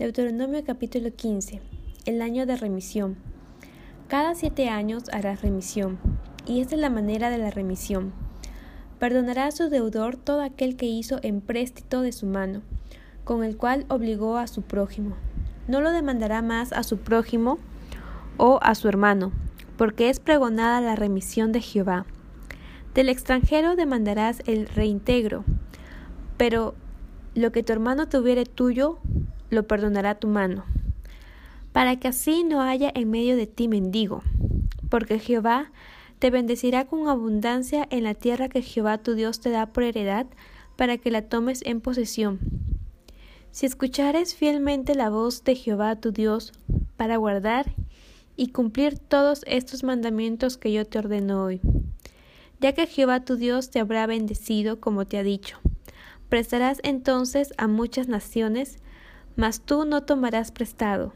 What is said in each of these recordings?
Deuteronomio capítulo 15. El año de remisión. Cada siete años harás remisión, y esta es la manera de la remisión. Perdonará a su deudor todo aquel que hizo empréstito de su mano, con el cual obligó a su prójimo. No lo demandará más a su prójimo o a su hermano, porque es pregonada la remisión de Jehová. Del extranjero demandarás el reintegro, pero lo que tu hermano tuviere tuyo, lo perdonará tu mano, para que así no haya en medio de ti mendigo, porque Jehová te bendecirá con abundancia en la tierra que Jehová tu Dios te da por heredad, para que la tomes en posesión. Si escuchares fielmente la voz de Jehová tu Dios, para guardar y cumplir todos estos mandamientos que yo te ordeno hoy, ya que Jehová tu Dios te habrá bendecido como te ha dicho. Prestarás entonces a muchas naciones, mas tú no tomarás prestado.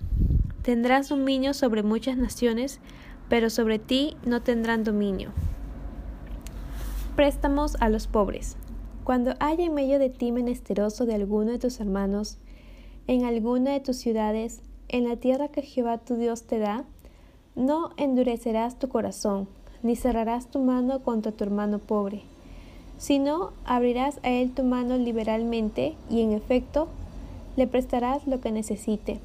Tendrás dominio sobre muchas naciones, pero sobre ti no tendrán dominio. Préstamos a los pobres. Cuando haya en medio de ti menesteroso de alguno de tus hermanos, en alguna de tus ciudades, en la tierra que Jehová tu Dios te da, no endurecerás tu corazón, ni cerrarás tu mano contra tu hermano pobre si no, abrirás a él tu mano liberalmente y en efecto le prestarás lo que necesite.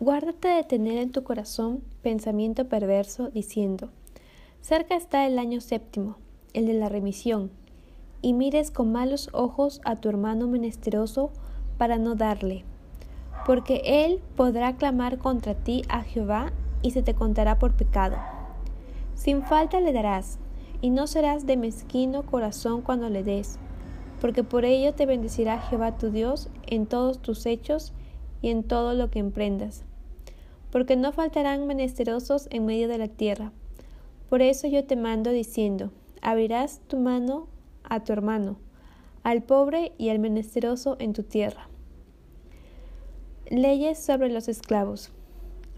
Guárdate de tener en tu corazón pensamiento perverso diciendo, cerca está el año séptimo, el de la remisión, y mires con malos ojos a tu hermano menesteroso para no darle, porque él podrá clamar contra ti a Jehová y se te contará por pecado. Sin falta le darás, y no serás de mezquino corazón cuando le des, porque por ello te bendecirá Jehová tu Dios en todos tus hechos y en todo lo que emprendas. Porque no faltarán menesterosos en medio de la tierra. Por eso yo te mando diciendo, abrirás tu mano a tu hermano, al pobre y al menesteroso en tu tierra. Leyes sobre los esclavos.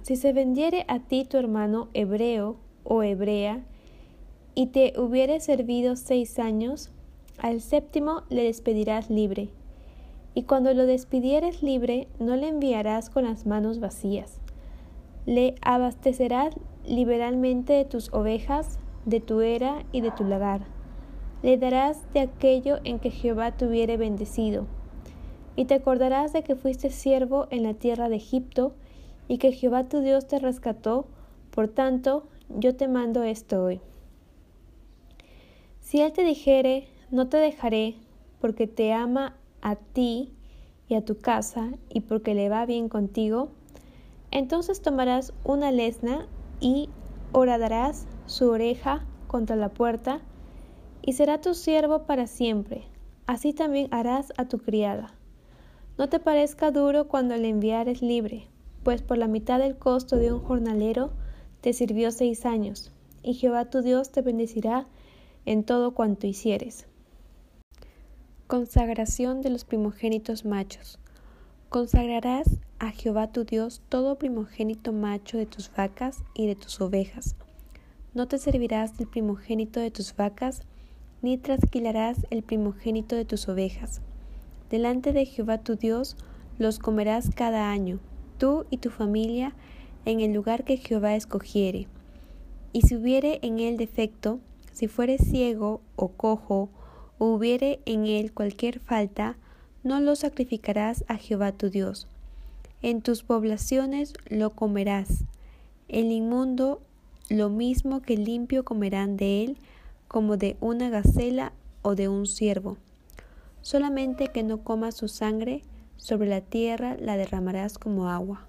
Si se vendiere a ti tu hermano hebreo o hebrea, y te hubiere servido seis años, al séptimo le despedirás libre. Y cuando lo despidieres libre, no le enviarás con las manos vacías. Le abastecerás liberalmente de tus ovejas, de tu era y de tu lagar. Le darás de aquello en que Jehová te hubiere bendecido. Y te acordarás de que fuiste siervo en la tierra de Egipto, y que Jehová tu Dios te rescató. Por tanto, yo te mando esto hoy. Si él te dijere, no te dejaré, porque te ama a ti y a tu casa, y porque le va bien contigo, entonces tomarás una lesna y horadarás su oreja contra la puerta, y será tu siervo para siempre. Así también harás a tu criada. No te parezca duro cuando le enviares libre, pues por la mitad del costo de un jornalero te sirvió seis años, y Jehová tu Dios te bendecirá en todo cuanto hicieres. Consagración de los primogénitos machos. Consagrarás a Jehová tu Dios todo primogénito macho de tus vacas y de tus ovejas. No te servirás del primogénito de tus vacas, ni trasquilarás el primogénito de tus ovejas. Delante de Jehová tu Dios los comerás cada año, tú y tu familia, en el lugar que Jehová escogiere. Y si hubiere en él defecto, si fuere ciego o cojo, hubiere en él cualquier falta, no lo sacrificarás a Jehová tu Dios. En tus poblaciones lo comerás. El inmundo lo mismo que limpio comerán de él, como de una gacela o de un ciervo. Solamente que no comas su sangre, sobre la tierra la derramarás como agua.